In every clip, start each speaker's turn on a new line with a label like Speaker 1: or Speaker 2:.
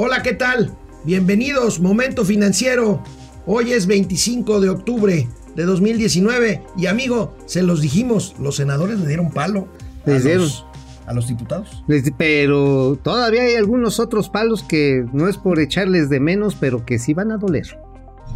Speaker 1: Hola, ¿qué tal? Bienvenidos, Momento Financiero. Hoy es 25 de octubre de 2019 y amigo, se los dijimos, los senadores le dieron palo.
Speaker 2: Les dieron.
Speaker 1: a los diputados.
Speaker 2: Pero todavía hay algunos otros palos que no es por echarles de menos, pero que sí van a doler.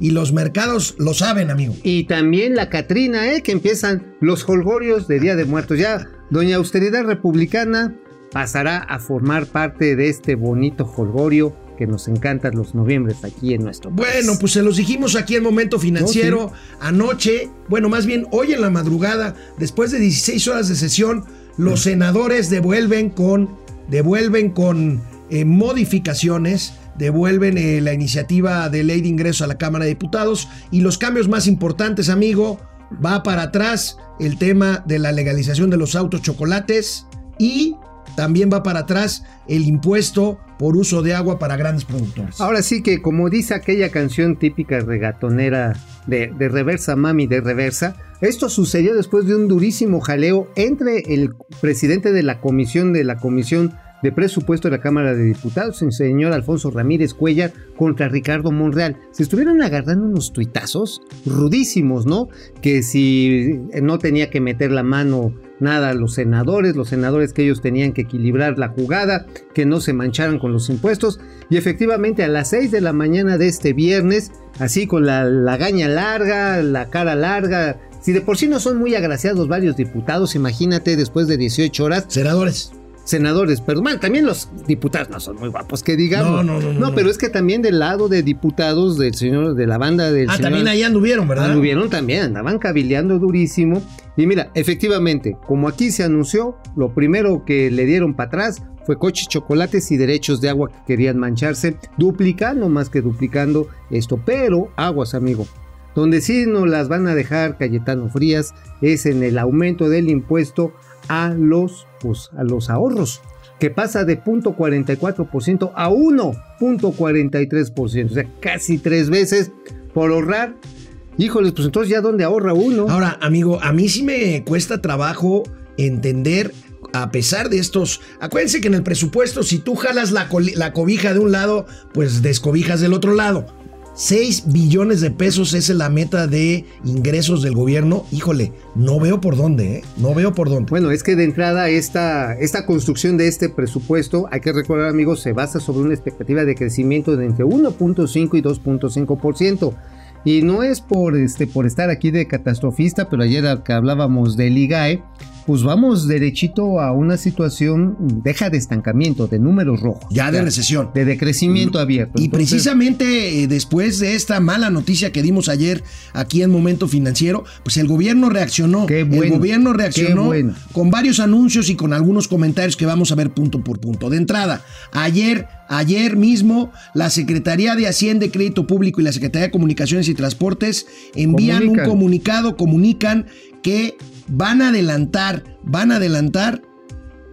Speaker 1: Y los mercados lo saben, amigo.
Speaker 2: Y también la Catrina, ¿eh? que empiezan los holgorios de Día de Muertos. Ya, Doña Austeridad Republicana pasará a formar parte de este bonito holgorio que nos encantan los noviembres aquí en nuestro país.
Speaker 1: Bueno, pues se los dijimos aquí en Momento Financiero anoche, bueno, más bien hoy en la madrugada, después de 16 horas de sesión, los senadores devuelven con devuelven con eh, modificaciones devuelven eh, la iniciativa de ley de ingreso a la Cámara de Diputados y los cambios más importantes, amigo, va para atrás el tema de la legalización de los autos chocolates y también va para atrás el impuesto por uso de agua para grandes productores.
Speaker 2: Ahora sí que como dice aquella canción típica regatonera de, de reversa mami de reversa, esto sucedió después de un durísimo jaleo entre el presidente de la comisión de la comisión de presupuesto de la Cámara de Diputados, el señor Alfonso Ramírez Cuellar, contra Ricardo Monreal. Se estuvieron agarrando unos tuitazos rudísimos, ¿no? Que si no tenía que meter la mano nada a los senadores, los senadores que ellos tenían que equilibrar la jugada, que no se mancharan con los impuestos. Y efectivamente a las 6 de la mañana de este viernes, así con la, la gaña larga, la cara larga, si de por sí no son muy agraciados varios diputados, imagínate después de 18 horas.
Speaker 1: Senadores
Speaker 2: senadores, pero mal, también los diputados no son muy guapos, que digamos.
Speaker 1: No, no, no, no,
Speaker 2: No, pero es que también del lado de diputados del señor, de la banda del
Speaker 1: Ah,
Speaker 2: señor.
Speaker 1: también ahí anduvieron, ¿verdad?
Speaker 2: Anduvieron también, andaban cabildeando durísimo. Y mira, efectivamente, como aquí se anunció, lo primero que le dieron para atrás fue coches, chocolates y derechos de agua que querían mancharse, duplicando más que duplicando esto. Pero, aguas, amigo. Donde sí nos las van a dejar Cayetano Frías es en el aumento del impuesto a los, pues, a los ahorros, que pasa de 0.44% a 1.43%, o sea, casi tres veces por ahorrar. Híjoles, pues entonces ya dónde ahorra uno.
Speaker 1: Ahora, amigo, a mí sí me cuesta trabajo entender, a pesar de estos. Acuérdense que en el presupuesto, si tú jalas la, la cobija de un lado, pues descobijas del otro lado. 6 billones de pesos es la meta de ingresos del gobierno. Híjole, no veo por dónde, ¿eh? No veo por dónde.
Speaker 2: Bueno, es que de entrada esta, esta construcción de este presupuesto, hay que recordar amigos, se basa sobre una expectativa de crecimiento de entre 1.5 y 2.5%. Y no es por, este, por estar aquí de catastrofista, pero ayer que hablábamos del IGAE, pues vamos derechito a una situación, deja de estancamiento, de números rojos.
Speaker 1: Ya de recesión.
Speaker 2: De decrecimiento abierto.
Speaker 1: Y
Speaker 2: Entonces,
Speaker 1: precisamente eh, después de esta mala noticia que dimos ayer aquí en Momento Financiero, pues el gobierno reaccionó.
Speaker 2: Qué
Speaker 1: el
Speaker 2: bueno,
Speaker 1: gobierno reaccionó
Speaker 2: bueno.
Speaker 1: con varios anuncios y con algunos comentarios que vamos a ver punto por punto. De entrada, ayer, ayer mismo, la Secretaría de Hacienda y Crédito Público y la Secretaría de Comunicaciones y Transportes envían
Speaker 2: Comunican.
Speaker 1: un comunicado, comunican que van a adelantar, van a adelantar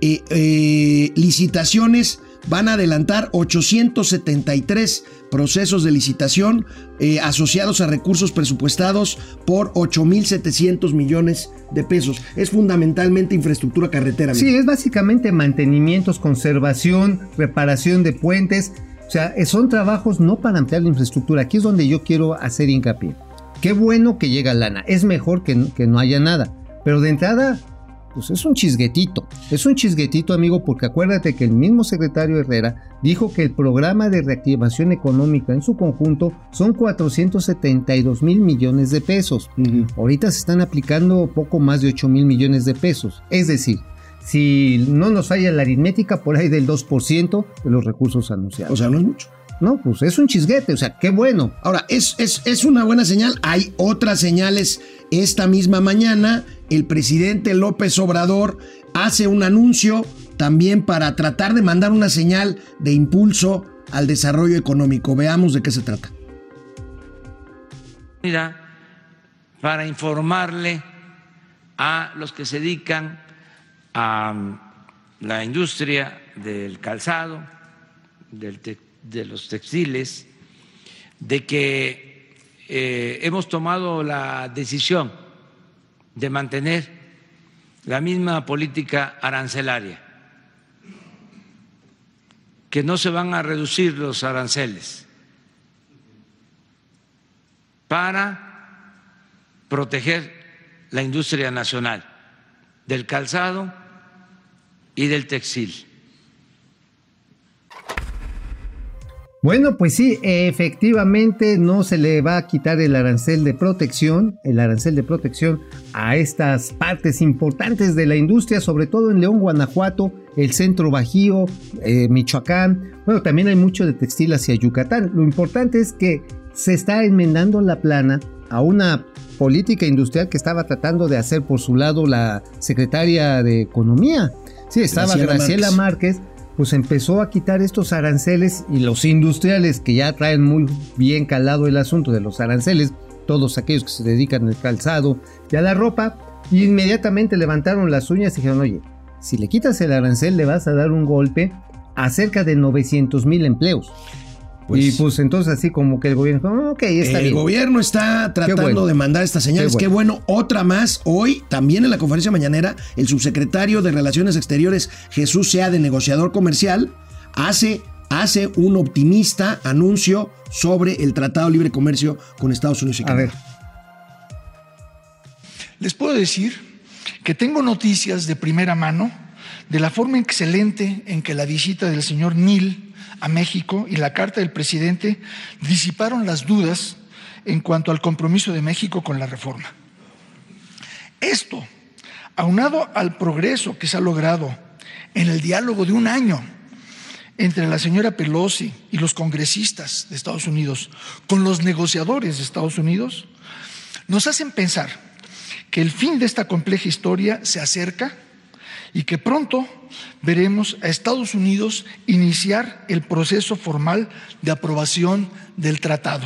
Speaker 1: eh, eh, licitaciones van a adelantar 873 procesos de licitación eh, asociados a recursos presupuestados por 8.700 millones de pesos. Es fundamentalmente infraestructura carretera.
Speaker 2: Sí, es básicamente mantenimientos, conservación, reparación de puentes. O sea, son trabajos no para ampliar la infraestructura. Aquí es donde yo quiero hacer hincapié. Qué bueno que llega lana. Es mejor que, no- que no haya nada. Pero de entrada, pues es un chisguetito. Es un chisguetito, amigo, porque acuérdate que el mismo secretario Herrera dijo que el programa de reactivación económica en su conjunto son 472 mil millones de pesos. Ahorita se están aplicando poco más de 8 mil millones de pesos. Es decir, si no nos falla la aritmética, por ahí del 2% de los recursos anunciados.
Speaker 1: O sea, no es mucho.
Speaker 2: No, pues es un chisguete, o sea, qué bueno.
Speaker 1: Ahora, es, es, es una buena señal. Hay otras señales. Esta misma mañana, el presidente López Obrador hace un anuncio también para tratar de mandar una señal de impulso al desarrollo económico. Veamos de qué se trata.
Speaker 3: para informarle a los que se dedican a la industria del calzado, de los textiles, de que eh, hemos tomado la decisión de mantener la misma política arancelaria, que no se van a reducir los aranceles para proteger la industria nacional del calzado y del textil.
Speaker 2: Bueno, pues sí, efectivamente no se le va a quitar el arancel de protección, el arancel de protección a estas partes importantes de la industria, sobre todo en León, Guanajuato, el centro Bajío, eh, Michoacán. Bueno, también hay mucho de textil hacia Yucatán. Lo importante es que se está enmendando la plana a una política industrial que estaba tratando de hacer por su lado la secretaria de Economía. Sí, estaba Graciela, Márquez pues empezó a quitar estos aranceles y los industriales que ya traen muy bien calado el asunto de los aranceles, todos aquellos que se dedican al calzado y a la ropa, inmediatamente levantaron las uñas y dijeron, oye, si le quitas el arancel le vas a dar un golpe a cerca de 900 mil empleos. Pues, y pues entonces así como que el gobierno, ah, ok, está
Speaker 1: el gobierno está tratando de mandar estas señales. Qué bueno. Otra más. Hoy, también en la conferencia mañanera, el subsecretario de Relaciones Exteriores, Jesús Sea, de negociador comercial, hace, hace un optimista anuncio sobre el Tratado de Libre Comercio con Estados Unidos y Canadá. A ver.
Speaker 4: Les puedo decir que tengo noticias de primera mano de la forma excelente en que la visita del señor Neil a México y la carta del presidente disiparon las dudas en cuanto al compromiso de México con la reforma. Esto, aunado al progreso que se ha logrado en el diálogo de un año entre la señora Pelosi y los congresistas de Estados Unidos con los negociadores de Estados Unidos, nos hacen pensar que el fin de esta compleja historia se acerca y que pronto veremos a Estados Unidos iniciar el proceso formal de aprobación del tratado.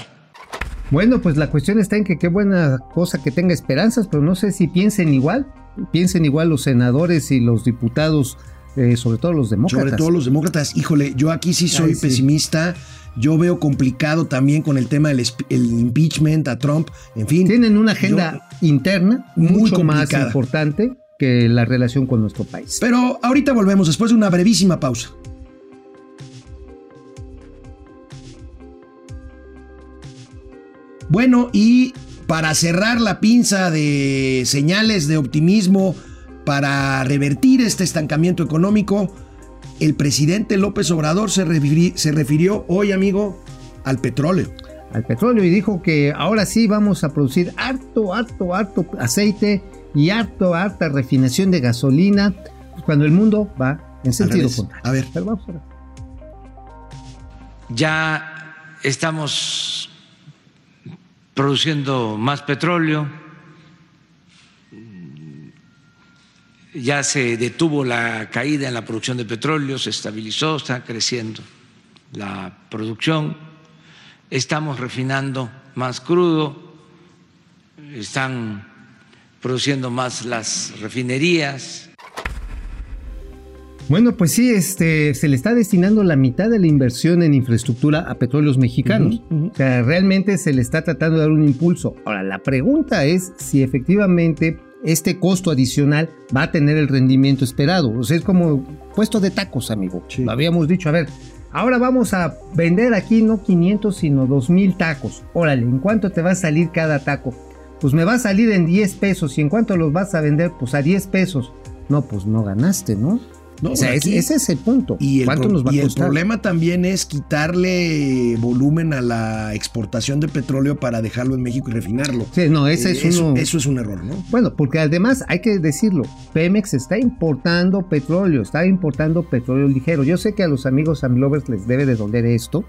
Speaker 2: Bueno, pues la cuestión está en que qué buena cosa que tenga esperanzas, pero no sé si piensen igual, piensen igual los senadores y los diputados, eh, sobre todo los demócratas.
Speaker 1: Sobre todo los demócratas, híjole, yo aquí sí soy pesimista. Yo veo complicado también con el tema del impeachment a Trump, en fin.
Speaker 2: Tienen una agenda interna mucho más importante que la relación con nuestro país.
Speaker 1: Pero ahorita volvemos después de una brevísima pausa. Bueno, y para cerrar la pinza de señales de optimismo para revertir este estancamiento económico, el presidente López Obrador se, se refirió hoy, amigo, al petróleo.
Speaker 2: Al petróleo y dijo que ahora sí vamos a producir harto, harto, harto aceite y harto, harta refinación de gasolina cuando el mundo va en sentido contrario.
Speaker 1: A ver.
Speaker 2: Pero vamos a
Speaker 3: ver. Ya estamos produciendo más petróleo, ya se detuvo la caída en la producción de petróleo, se estabilizó, está creciendo la producción, estamos refinando más crudo, están produciendo más las refinerías.
Speaker 2: Bueno, pues sí, este, se le está destinando la mitad de la inversión en infraestructura a petróleos mexicanos. O sea, realmente se le está tratando de dar un impulso. Ahora, la pregunta es si efectivamente este costo adicional va a tener el rendimiento esperado. O sea, es como puesto de tacos, amigo. Lo habíamos dicho. A ver, ahora vamos a vender aquí no 500, sino 2000 tacos. Órale, ¿en cuánto te va a salir cada taco? Pues me va a salir en 10 pesos y en cuánto los vas a vender, pues a 10 pesos. No, pues no ganaste, ¿no? No, o sea, ese es el punto.
Speaker 1: Y el, ¿Cuánto nos va y el problema también es quitarle volumen a la exportación de petróleo para dejarlo en México y refinarlo.
Speaker 2: Sí, no, ese es
Speaker 1: eso,
Speaker 2: uno...
Speaker 1: eso es un error, ¿no?
Speaker 2: Bueno, porque además hay que decirlo, Pemex está importando petróleo, está importando petróleo ligero. Yo sé que a los amigos Amlovers les debe de doler esto,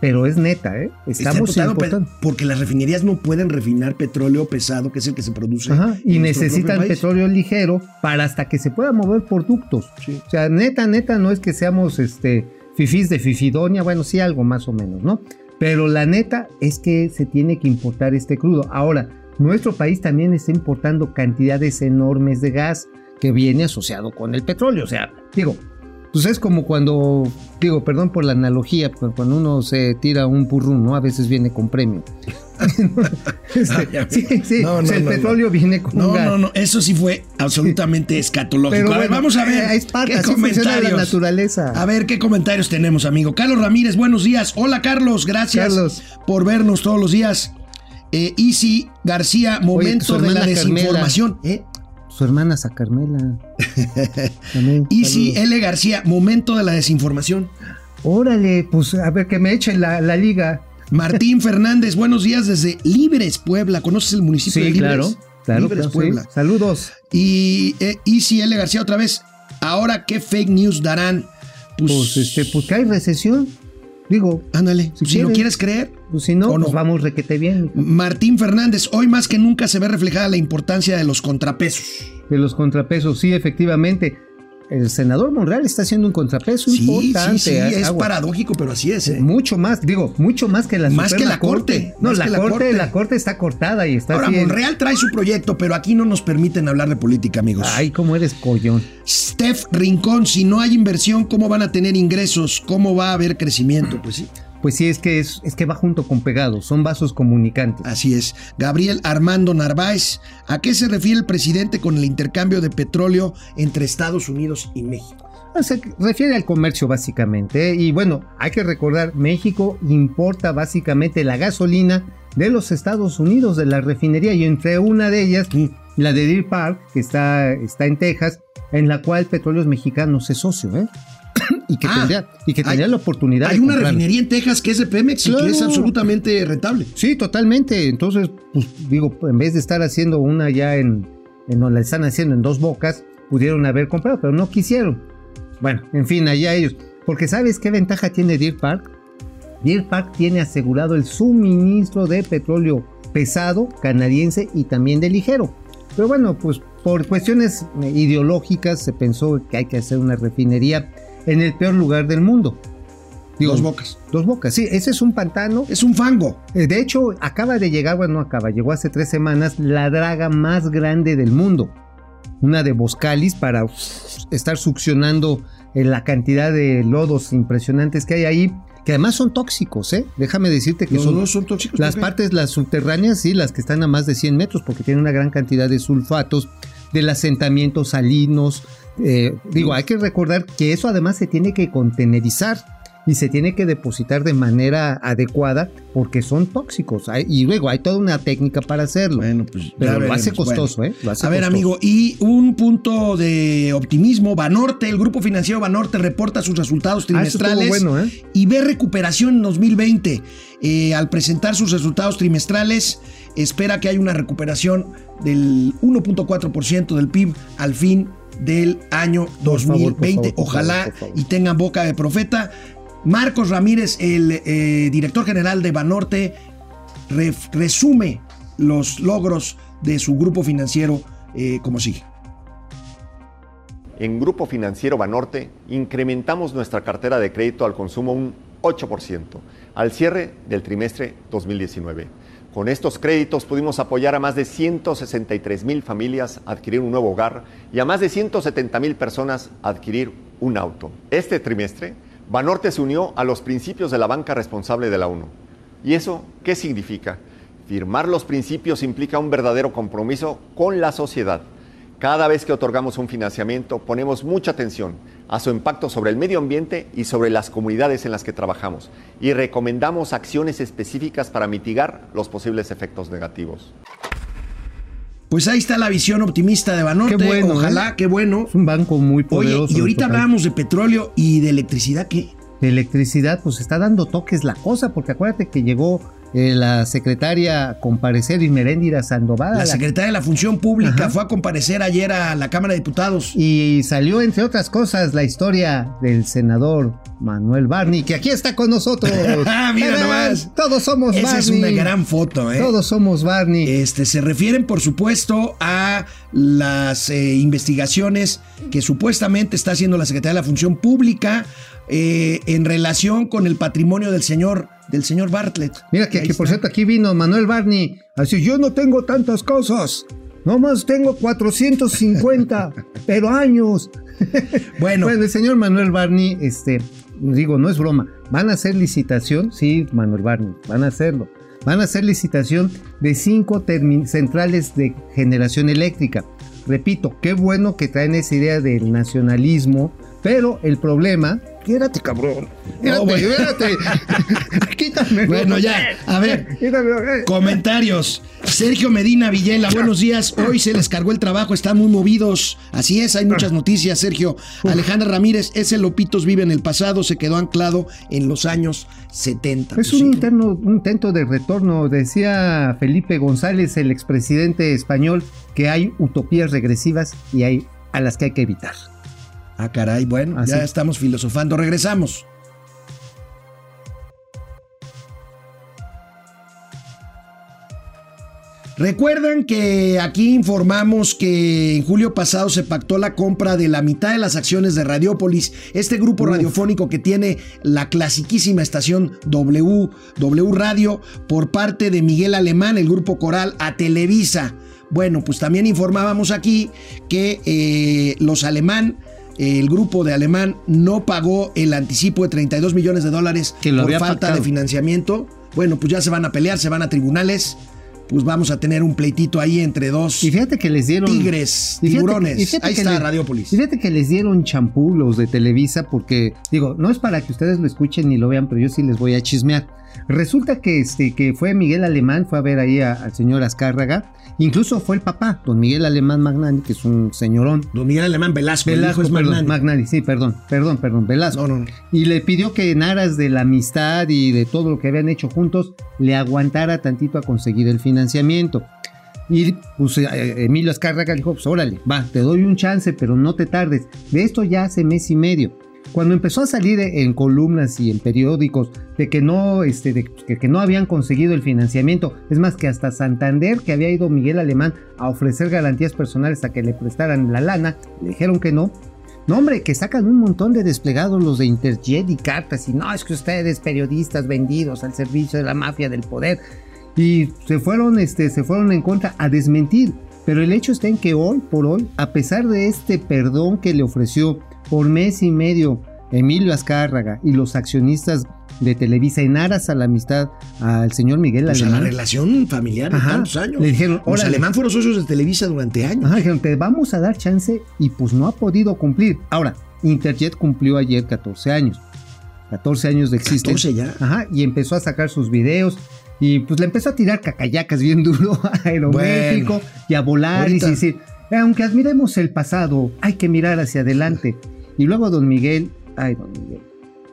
Speaker 2: pero es neta, ¿eh? Estamos
Speaker 1: Está porque las refinerías no pueden refinar petróleo pesado, que es el que se produce.
Speaker 2: Ajá, y necesitan petróleo ligero para hasta que se puedan mover productos. O sea, neta, neta, no es que seamos este fifís de fifidonia, bueno, sí algo más o menos, ¿no? Pero la neta es que se tiene que importar este crudo. Ahora, nuestro país también está importando cantidades enormes de gas que viene asociado con el petróleo. O sea, digo, pues es como cuando, digo, perdón por la analogía, pero cuando uno se tira un purrún, ¿no? A veces viene con premio. Este,
Speaker 1: Ah,
Speaker 2: sí, sí,
Speaker 1: No,
Speaker 2: o sea,
Speaker 1: no,
Speaker 2: el
Speaker 1: no,
Speaker 2: petróleo viene con
Speaker 1: No, no, no, eso sí fue absolutamente escatológico.
Speaker 2: Pero
Speaker 1: a ver,
Speaker 2: bueno,
Speaker 1: vamos a ver
Speaker 2: eh, es parte,
Speaker 1: qué
Speaker 2: así funciona la
Speaker 1: comentarios.
Speaker 2: naturaleza.
Speaker 1: A ver qué comentarios tenemos, amigo. Carlos Ramírez, buenos días. Hola, Carlos, gracias
Speaker 2: Carlos.
Speaker 1: por vernos todos los días. Eh, Isi García, momento de la desinformación. ¿Eh?
Speaker 2: Su hermana Sacarmela. También,
Speaker 1: Isi
Speaker 2: saludos.
Speaker 1: L. García, momento de la desinformación.
Speaker 2: Órale, pues a ver que me echen la, la liga.
Speaker 1: Martín Fernández, buenos días desde Libres, Puebla. ¿Conoces el municipio de Libres?
Speaker 2: claro. Claro,
Speaker 1: Libres,
Speaker 2: claro, sí.
Speaker 1: Puebla.
Speaker 2: Saludos.
Speaker 1: Y eh, Isi L. García otra vez. Ahora, ¿qué fake news darán? Pues,
Speaker 2: Pues este, pues que hay recesión. Digo,
Speaker 1: ándale,
Speaker 2: si
Speaker 1: si, lo
Speaker 2: quieres.
Speaker 1: quieres creer.
Speaker 2: Pues si no,
Speaker 1: ¿O no?
Speaker 2: pues vamos requete bien.
Speaker 1: Martín Fernández, hoy más que nunca se ve reflejada la importancia de los contrapesos.
Speaker 2: De los contrapesos, sí, efectivamente. El senador Monreal está haciendo un contrapeso
Speaker 1: Sí,
Speaker 2: importante.
Speaker 1: sí, sí,
Speaker 2: ¿eh?
Speaker 1: es
Speaker 2: Agua.
Speaker 1: paradójico, pero así es. ¿eh?
Speaker 2: Mucho más, digo, mucho más que la
Speaker 1: Más que la Corte,
Speaker 2: No, la corte,
Speaker 1: Corte.
Speaker 2: la corte está cortada y está
Speaker 1: Ahora,
Speaker 2: así en-
Speaker 1: Monreal trae su proyecto, pero aquí no nos permiten hablar de política, amigos.
Speaker 2: Ay, cómo eres collón.
Speaker 1: Steph Rincón, si no hay inversión, ¿cómo van a tener ingresos? ¿Cómo va a haber crecimiento? Pues sí,
Speaker 2: Pues sí, es que es, es que va junto con pegado, son vasos comunicantes.
Speaker 1: así es. Gabriel Armando Narváez, ¿a qué se refiere el presidente con el intercambio de petróleo entre Estados Unidos y México?
Speaker 2: Se refiere al comercio básicamente. ¿eh? Y bueno, hay que recordar, México importa básicamente la gasolina de los Estados Unidos, de la refinería, y entre una de ellas, la de Deer Park, que está, está en Texas, en la cual Petróleos Mexicanos es socio, ¿eh? y que
Speaker 1: Ah,
Speaker 2: tendría, y que tendría
Speaker 1: hay-
Speaker 2: la oportunidad
Speaker 1: Hay
Speaker 2: de
Speaker 1: una
Speaker 2: comprarlo.
Speaker 1: refinería en Texas que es de Pemex y que es absolutamente rentable.
Speaker 2: Sí, totalmente. Entonces, pues digo, en vez de estar haciendo una ya en, en donde la están haciendo en dos bocas, pudieron haber comprado, pero no quisieron. Bueno, en fin, allá ellos. Porque ¿sabes qué ventaja tiene Deer Park? Deer Park tiene asegurado el suministro de petróleo pesado, canadiense y también de ligero. Pero bueno, pues por cuestiones eh, ideológicas se pensó que hay que hacer una refinería en el peor lugar del mundo.
Speaker 1: Dos bocas.
Speaker 2: Dos bocas, sí, ese es un pantano
Speaker 1: Es un fango.
Speaker 2: eh, De hecho, acaba de llegar, bueno, no acaba, llegó hace tres semanas la draga más grande del mundo. Una de Boscalis para estar succionando eh, la cantidad de lodos impresionantes que hay ahí, que además son tóxicos, ¿eh? Déjame decirte que
Speaker 1: Los
Speaker 2: son,
Speaker 1: son tóxicos.
Speaker 2: las partes, las subterráneas, sí, las que están a más de 100 metros, porque tienen una gran cantidad de sulfatos, del asentamiento salinos. Eh, digo, hay que recordar que eso además se tiene que contenerizar y se tiene que depositar de manera adecuada porque son tóxicos. Hay- y luego hay toda una técnica para hacerlo.
Speaker 1: Bueno, pues
Speaker 2: pero lo hace costoso,
Speaker 1: Bueno.
Speaker 2: ¿eh? Lo hace
Speaker 1: A ver,
Speaker 2: costoso.
Speaker 1: amigo, y un punto de optimismo. Banorte, el grupo financiero Banorte reporta sus resultados
Speaker 2: Ah,
Speaker 1: trimestrales
Speaker 2: bueno, ¿eh?
Speaker 1: y ve recuperación en 2020. Eh, al presentar sus resultados trimestrales, espera que haya una recuperación del 1.4% del PIB al fin del año
Speaker 2: Por favor,
Speaker 1: 2020.
Speaker 2: por favor, por
Speaker 1: Ojalá
Speaker 2: favor, por favor.
Speaker 1: y tengan boca de profeta. Marcos Ramírez, el eh, director general de Banorte, resume los logros de su grupo financiero eh, como sigue.
Speaker 5: En Grupo Financiero Banorte incrementamos nuestra cartera de crédito al consumo un 8% al cierre del trimestre 2019. Con estos créditos pudimos apoyar a más de 163 mil familias a adquirir un nuevo hogar y a más de 170 mil personas a adquirir un auto. Este trimestre, Banorte se unió a los principios de la banca responsable de la ONU. ¿Y eso qué significa? Firmar los principios implica un verdadero compromiso con la sociedad. Cada vez que otorgamos un financiamiento ponemos mucha atención a su impacto sobre el medio ambiente y sobre las comunidades en las que trabajamos y recomendamos acciones específicas para mitigar los posibles efectos negativos.
Speaker 1: Pues ahí está la visión optimista de Banorte.
Speaker 2: Qué bueno,
Speaker 1: Ojalá,
Speaker 2: ¿eh?
Speaker 1: qué bueno.
Speaker 2: Es un banco muy
Speaker 1: Oye,
Speaker 2: poderoso.
Speaker 1: y ahorita hablábamos de petróleo y de electricidad. ¿Qué?
Speaker 2: de electricidad, pues está dando toques la cosa, porque acuérdate que llegó eh, la secretaria comparecer Inmeréndira Sandoval
Speaker 1: La secretaria de la Función Pública
Speaker 2: Ajá.
Speaker 1: fue a comparecer ayer a la Cámara de Diputados.
Speaker 2: y salió entre otras cosas la historia del senador Manuel Barney, que aquí está con nosotros.
Speaker 1: Ah, mira
Speaker 2: ¡Eh,
Speaker 1: nomás.
Speaker 2: Todos somos
Speaker 1: Esa es
Speaker 2: Barney.
Speaker 1: una gran foto, ¿eh?
Speaker 2: Todos somos Barney.
Speaker 1: Este, se refieren, por supuesto, a las eh, investigaciones que supuestamente está haciendo la Secretaría de la Función Pública eh, en relación con el patrimonio del señor, del señor Bartlett.
Speaker 2: Mira que, por cierto aquí vino Manuel Barney. Así yo no tengo tantas cosas. Nomás tengo 450, pero años.
Speaker 1: Bueno.
Speaker 2: Bueno, el señor Manuel Barney, este, digo, no es broma. ¿Van a hacer licitación? Sí, Manuel Barney, van a hacerlo. Van a hacer licitación de cinco centrales de generación eléctrica. Repito, qué bueno que traen esa idea del nacionalismo, pero el problema. Quédate, cabrón. Quédate,
Speaker 1: bueno.
Speaker 2: quédate. Quítame.
Speaker 1: Bueno, ya, a ver.
Speaker 2: Quítame.
Speaker 1: Comentarios. Sergio Medina Villela, buenos días. Hoy se les cargó el trabajo, están muy movidos. Así es, hay muchas noticias, Sergio. Alejandra Ramírez, ese Lopitos vive en el pasado, se quedó anclado en los años 70.
Speaker 2: Es
Speaker 1: Pues
Speaker 2: un, interno, un intento de retorno, decía Felipe González, el expresidente español, que hay utopías regresivas y hay a las que hay que evitar.
Speaker 1: Ah, caray, bueno,
Speaker 2: Así.
Speaker 1: ya estamos filosofando. Regresamos. Recuerdan que aquí informamos que en julio pasado se pactó la compra de la mitad de las acciones de Radiopolis, este grupo radiofónico que tiene la clasiquísima estación W, W Radio, por parte de Miguel Alemán, el grupo coral, a Televisa. Bueno, pues también informábamos aquí que eh, los alemán el grupo de Alemán no pagó el anticipo de 32 millones de dólares
Speaker 2: Que
Speaker 1: por falta
Speaker 2: pactado.
Speaker 1: de financiamiento. Bueno, pues ya se van a pelear, se van a tribunales. Pues vamos a tener un pleitito ahí entre dos
Speaker 2: Y fíjate que les dieron...
Speaker 1: tigres,
Speaker 2: y fíjate-
Speaker 1: tiburones.
Speaker 2: y fíjate
Speaker 1: ahí
Speaker 2: que
Speaker 1: está
Speaker 2: le-
Speaker 1: Radiopolis.
Speaker 2: y Fíjate que les dieron champú los de Televisa porque, digo, no es para que ustedes lo escuchen ni lo vean, pero yo sí les voy a chismear. Resulta que, este, que fue Miguel Alemán, fue a ver ahí a- al señor Azcárraga, incluso fue el papá, don Miguel Alemán Magnani, que es un señorón.
Speaker 1: Don Miguel Alemán Velasco, el
Speaker 2: Velasco,
Speaker 1: hijo es
Speaker 2: perdón,
Speaker 1: Magnani.
Speaker 2: Magnani, sí, perdón, perdón, perdón, Velasco.
Speaker 1: No, no, no.
Speaker 2: Y le pidió que en aras de la amistad y de todo lo que habían hecho juntos, le aguantara tantito a conseguir el financiamiento. Y pues eh, Emilio Azcárraga dijo, pues órale, va, te doy un chance, pero no te tardes. De esto ya hace mes y medio. Cuando empezó a salir en columnas y en periódicos de que no, este, de que, que no habían conseguido el financiamiento, es más que hasta Santander, que había ido Miguel Alemán a ofrecer garantías personales a que le prestaran la lana, le dijeron que no, no, hombre, que sacan un montón de desplegados los de Interjet y cartas. Y no, es que ustedes, periodistas vendidos al servicio de la mafia del poder. Y se fueron, este, se fueron en contra a desmentir. Pero el hecho está en que hoy por hoy, a pesar de este perdón que le ofreció por mes y medio Emilio Azcárraga y los accionistas de Televisa en aras a la amistad al señor Miguel
Speaker 1: Pues a la
Speaker 2: Alemán.
Speaker 1: relación familiar de tantos años.
Speaker 2: Le dijeron,
Speaker 1: los
Speaker 2: órale.
Speaker 1: alemán fueron socios de Televisa durante años.
Speaker 2: Ajá, dijeron, te vamos a dar chance y pues no ha podido cumplir. Ahora, Interjet cumplió ayer 14 años. 14 años de existencia.
Speaker 1: 14 ya.
Speaker 2: Ajá, y empezó a sacar sus videos y pues le empezó a tirar cacayacas bien duro a Aeroméxico
Speaker 1: Bueno,
Speaker 2: y a
Speaker 1: ahorita-
Speaker 2: y decir, aunque admiremos el pasado, hay que mirar hacia adelante. Y luego don Miguel, ay don Miguel,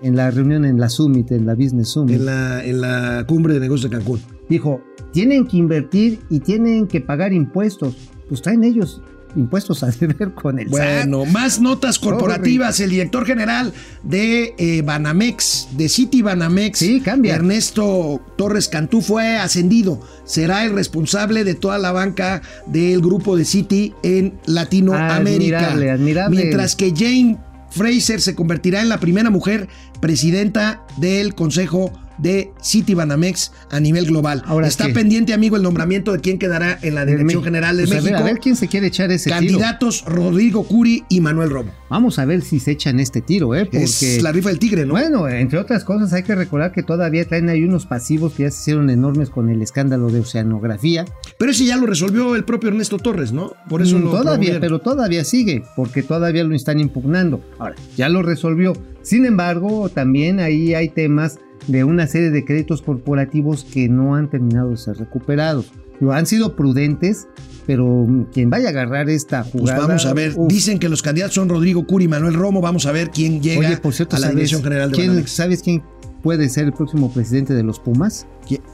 Speaker 2: en la reunión en la Summit, en la Business Summit,
Speaker 1: En la, en la cumbre de negocios de Cancún.
Speaker 2: dijo, tienen que invertir y tienen que pagar impuestos. Pues traen ellos impuestos a deber con el SAT.
Speaker 1: Bueno, más notas corporativas. El director general de eh, Banamex, de City Banamex,
Speaker 2: Sí, cambia.
Speaker 1: Ernesto Torres Cantú, fue ascendido. Será el responsable de toda la banca del grupo de City en Latinoamérica.
Speaker 2: Admirable, admirable.
Speaker 1: Mientras que Jane Fraser se convertirá en la primera mujer presidenta del Consejo de City Banamex a nivel global.
Speaker 2: Ahora
Speaker 1: Está pendiente, amigo, el nombramiento de quién quedará en la Dirección General de
Speaker 2: Pues a ver,
Speaker 1: México.
Speaker 2: a ver quién se quiere echar ese tiro.
Speaker 1: Candidatos Rodrigo Curi y Manuel Romo.
Speaker 2: Vamos a ver si se echan este tiro, ¿eh? Porque,
Speaker 1: Es la rifa del tigre, ¿no?
Speaker 2: bueno, entre otras cosas, hay que recordar que todavía traen ahí unos pasivos que ya se hicieron enormes con el escándalo de oceanografía.
Speaker 1: Pero ese ya lo resolvió el propio Ernesto Torres, ¿no? Por eso
Speaker 2: Mm,
Speaker 1: lo
Speaker 2: todavía,
Speaker 1: promovieron.
Speaker 2: pero todavía sigue, porque todavía lo están impugnando. Ahora, ya lo resolvió. Sin embargo, también ahí hay temas de una serie de créditos corporativos que no han terminado de ser recuperados. Lo han sido prudentes, pero quien vaya a agarrar esta
Speaker 1: Pues
Speaker 2: jugada.
Speaker 1: vamos a ver.
Speaker 2: uf.
Speaker 1: Dicen que los candidatos son Rodrigo Curi y Manuel Romo. Vamos a ver quién llega
Speaker 2: Oye, por cierto,
Speaker 1: a la
Speaker 2: ¿sabes,
Speaker 1: Dirección General de
Speaker 2: quién. ¿sabes quién puede ser el próximo presidente de los Pumas?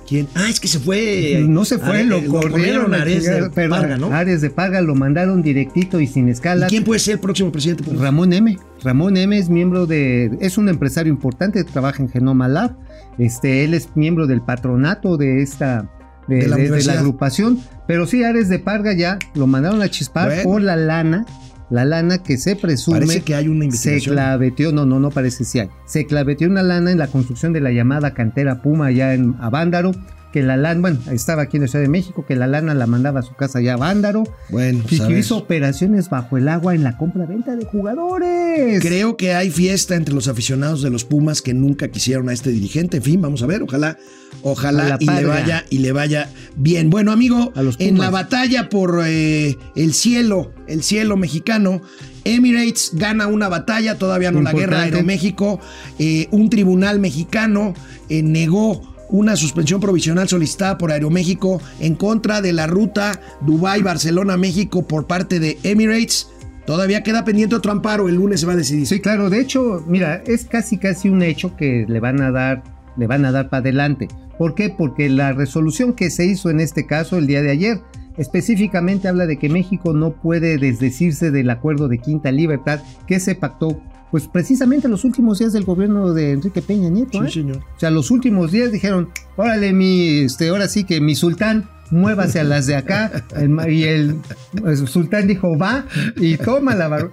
Speaker 1: ¿Quién? Ah, es que se fue.
Speaker 2: no se fue,
Speaker 1: Are-
Speaker 2: lo corrieron
Speaker 1: Ares de
Speaker 2: perdón,
Speaker 1: Parga, ¿no?
Speaker 2: Ares de Parga lo mandaron directito y sin
Speaker 1: ¿Y
Speaker 2: escala.
Speaker 1: quién puede ser el próximo presidente? Pues,
Speaker 2: Ramón M. Ramón M es miembro de, es un empresario importante, trabaja en Genoma Lab. Este, él es miembro del patronato de esta, de,
Speaker 1: De la
Speaker 2: de- de
Speaker 1: universidad.
Speaker 2: agrupación. Pero sí, Ares de Parga ya lo mandaron a chispar
Speaker 1: Bueno.
Speaker 2: por la lana, la lana que se presume
Speaker 1: Parece que hay una
Speaker 2: se
Speaker 1: investigación.
Speaker 2: claveteó, no, no, no parece si hay. Se claveteó una lana en la construcción de la llamada cantera Puma allá en Avándaro, que la lana, bueno, estaba aquí en la Ciudad de México, que la lana la mandaba a su casa allá a Avándaro,
Speaker 1: Bueno,
Speaker 2: y
Speaker 1: pues a
Speaker 2: que hizo operaciones bajo el agua en la compra-venta de jugadores.
Speaker 1: Creo que hay fiesta entre los aficionados de los Pumas que nunca quisieron a este dirigente. En fin, vamos a ver, ojalá, ojalá y le vaya y le vaya bien. Bueno, amigo,
Speaker 2: A los
Speaker 1: en la batalla por eh, el cielo, el cielo mexicano, Emirates gana una batalla, todavía no la guerra. Aeroméxico. Eh, un tribunal mexicano eh, negó una suspensión provisional solicitada por Aeroméxico en contra de la ruta Dubái-Barcelona-México por parte de Emirates. Todavía queda pendiente otro amparo, el lunes se va a decidir.
Speaker 2: Sí, claro, de hecho, mira, es casi casi un hecho que le van a dar, le van a dar para adelante. ¿Por qué? Porque la resolución que se hizo en este caso el día de ayer específicamente habla de que México no puede desdecirse del acuerdo de Quinta Libertad que se pactó pues precisamente en los últimos días del gobierno de Enrique Peña Nieto.
Speaker 1: Sí,
Speaker 2: ¿eh?
Speaker 1: señor.
Speaker 2: O sea, los últimos días dijeron, órale, mi, este, ahora sí que mi sultán, muévase a las de acá. El y el, el sultán dijo, va y toma la bar-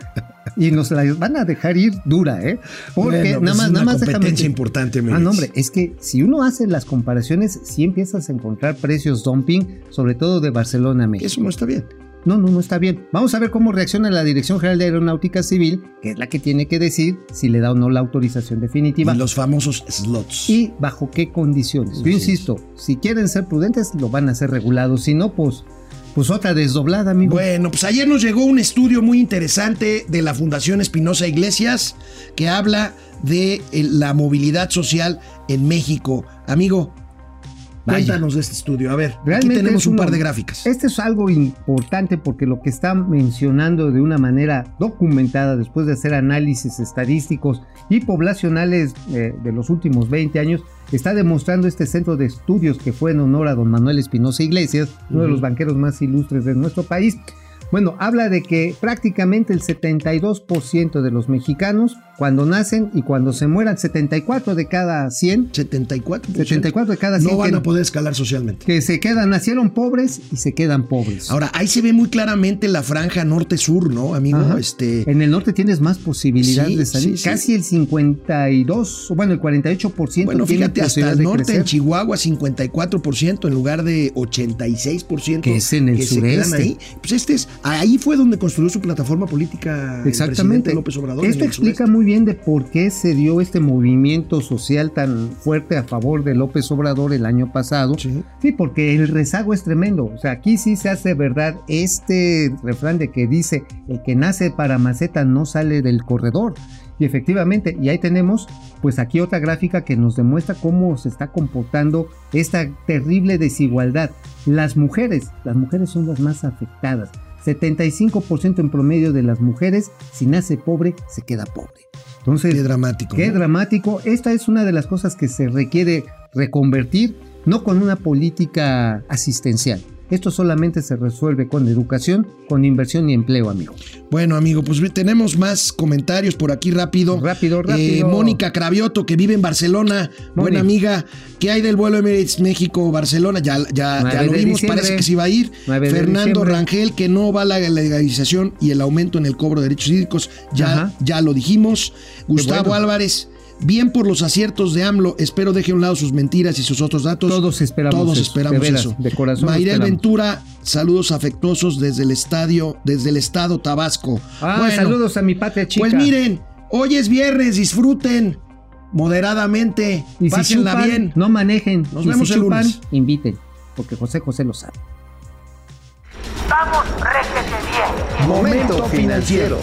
Speaker 2: Y nos la van a dejar ir dura, ¿eh? Porque
Speaker 1: Bueno, pues
Speaker 2: nada más,
Speaker 1: es una
Speaker 2: nada más déjame
Speaker 1: competencia
Speaker 2: decir-
Speaker 1: importante,
Speaker 2: Ah, no, hombre, es que si uno hace las comparaciones, sí empiezas a encontrar precios dumping, sobre todo de Barcelona a México.
Speaker 1: Eso no está bien.
Speaker 2: No, no, no está bien. Vamos a ver cómo reacciona la Dirección General de Aeronáutica Civil, que es la que tiene que decir si le da o no la autorización definitiva
Speaker 1: Y los famosos slots.
Speaker 2: y bajo qué condiciones. Yo insisto, si quieren ser prudentes, lo van a hacer regulados. Si no, pues, pues otra desdoblada, amigo.
Speaker 1: Bueno, pues ayer nos llegó un estudio muy interesante de la Fundación Espinosa Iglesias que habla de eh, la movilidad social en México. Amigo,
Speaker 2: Vaya.
Speaker 1: cuéntanos de este estudio. A ver, aquí
Speaker 2: Realmente
Speaker 1: tenemos
Speaker 2: es
Speaker 1: un
Speaker 2: uno-
Speaker 1: par de gráficas.
Speaker 2: Este es algo importante porque lo que está mencionando de una manera documentada después de hacer análisis estadísticos y poblacionales eh, de los últimos 20 años, está demostrando este centro de estudios que fue en honor a don Manuel Espinosa Iglesias, uno de los banqueros más ilustres de nuestro país. Bueno, habla de que prácticamente el 72% de los mexicanos, cuando nacen y cuando se mueran, 74 de cada 100,
Speaker 1: 74.
Speaker 2: 74 de cada 100
Speaker 1: No van
Speaker 2: que-
Speaker 1: a poder escalar socialmente.
Speaker 2: que se quedan, nacieron pobres y se quedan pobres.
Speaker 1: Ahora, ahí se ve muy claramente la franja norte-sur, ¿no, amigo?
Speaker 2: Ajá.
Speaker 1: Este,
Speaker 2: En el norte tienes más posibilidades
Speaker 1: Sí,
Speaker 2: de salir.
Speaker 1: sí, sí.
Speaker 2: Casi el 52, o bueno, el 48%
Speaker 1: bueno,
Speaker 2: tiene
Speaker 1: fíjate, hasta el norte, en. Chihuahua, 54% en lugar de 86%.
Speaker 2: Que es en el
Speaker 1: se quedan
Speaker 2: sureste.
Speaker 1: ahí. Pues este es, ahí fue donde construyó su plataforma política el presidente
Speaker 2: Exactamente.
Speaker 1: López Obrador.
Speaker 2: Esto
Speaker 1: el
Speaker 2: explica muy bien de por qué se dio este movimiento social tan fuerte a favor de López Obrador el año pasado.
Speaker 1: Sí.
Speaker 2: Sí, porque el rezago es tremendo. O sea, aquí sí se hace verdad este refrán de que dice, el que nace para maceta no sale del corredor. Y efectivamente, y ahí tenemos, pues aquí otra gráfica que nos demuestra cómo se está comportando esta terrible desigualdad. Las mujeres, las mujeres son las más afectadas. 75% en promedio de las mujeres, si nace pobre, se queda pobre. Entonces,
Speaker 1: Qué dramático.
Speaker 2: Qué
Speaker 1: ¿no?
Speaker 2: dramático. Esta es una de las cosas que se requiere reconvertir, no con una política asistencial. Esto solamente se resuelve con educación, con inversión y empleo, amigo.
Speaker 1: Bueno, amigo, pues tenemos más comentarios por aquí rápido.
Speaker 2: Rápido,
Speaker 1: Eh,
Speaker 2: rápido.
Speaker 1: Mónica Cravioto, que vive en Barcelona, buena amiga. ¿Qué hay del vuelo Emirates México-Barcelona? Ya, ya, ya
Speaker 2: 9
Speaker 1: lo vimos, parece que sí va a ir.
Speaker 2: 9 de
Speaker 1: Fernando. Rangel, que no va la legalización y el aumento en el cobro de derechos hídricos, ya,
Speaker 2: Ajá.
Speaker 1: ya lo dijimos. Gustavo
Speaker 2: bueno.
Speaker 1: Álvarez. Bien por los aciertos de AMLO, espero deje a un lado sus mentiras y sus otros datos.
Speaker 2: Todos esperamos
Speaker 1: Todos
Speaker 2: eso,
Speaker 1: esperamos
Speaker 2: de veras,
Speaker 1: eso.
Speaker 2: de corazón
Speaker 1: Mayrel
Speaker 2: esperamos.
Speaker 1: Ventura, saludos afectuosos desde el estadio, desde el estado Tabasco.
Speaker 2: Ah,
Speaker 1: Bueno,
Speaker 2: saludos a mi patria chica.
Speaker 1: pues miren, hoy es viernes, disfruten moderadamente,
Speaker 2: y si
Speaker 1: pásenla
Speaker 2: chupan,
Speaker 1: bien.
Speaker 2: no manejen.
Speaker 1: Nos
Speaker 2: y
Speaker 1: vemos
Speaker 2: si
Speaker 1: el
Speaker 2: chupan,
Speaker 1: lunes.
Speaker 2: inviten, porque José José lo sabe.
Speaker 6: Vamos, réjete bien.
Speaker 7: Momento financiero.